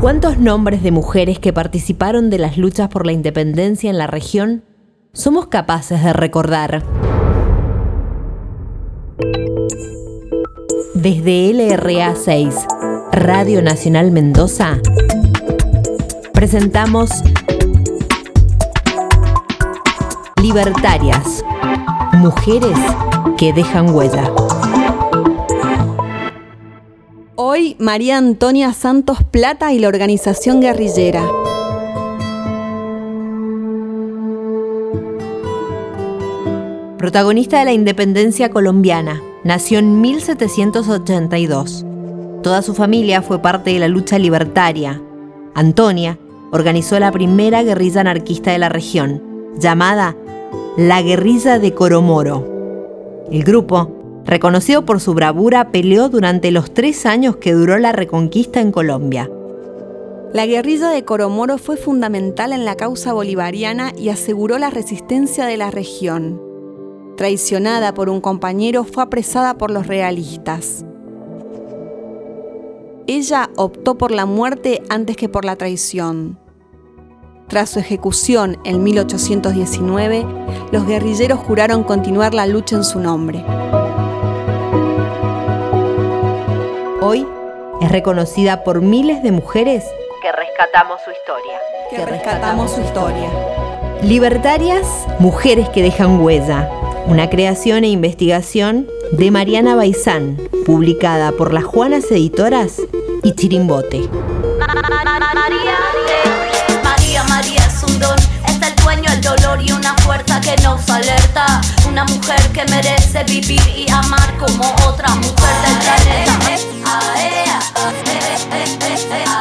¿Cuántos nombres de mujeres que participaron de las luchas por la independencia en la región somos capaces de recordar? Desde LRA 6, Radio Nacional Mendoza, presentamos Libertarias, mujeres que dejan huella. Hoy María Antonia Santos Plata y la organización guerrillera. Protagonista de la independencia colombiana, nació en 1782. Toda su familia fue parte de la lucha libertaria. Antonia organizó la primera guerrilla anarquista de la región, llamada la Guerrilla de Coromoro. El grupo reconocido por su bravura, peleó durante los tres años que duró la reconquista en Colombia. La guerrilla de Coromoro fue fundamental en la causa bolivariana y aseguró la resistencia de la región. Traicionada por un compañero, fue apresada por los realistas. Ella optó por la muerte antes que por la traición. Tras su ejecución en 1819, los guerrilleros juraron continuar la lucha en su nombre. Hoy es reconocida por miles de mujeres que rescatamos su historia. Que rescatamos su historia. Libertarias, mujeres que dejan huella. Una creación e investigación de Mariana Baizán, publicada por las Juanas Editoras y Chirimbote. María, María, María es un don, es el dueño el dolor y una fuerza que nos alerta. Una mujer que merece vivir y amar como otra mujer they.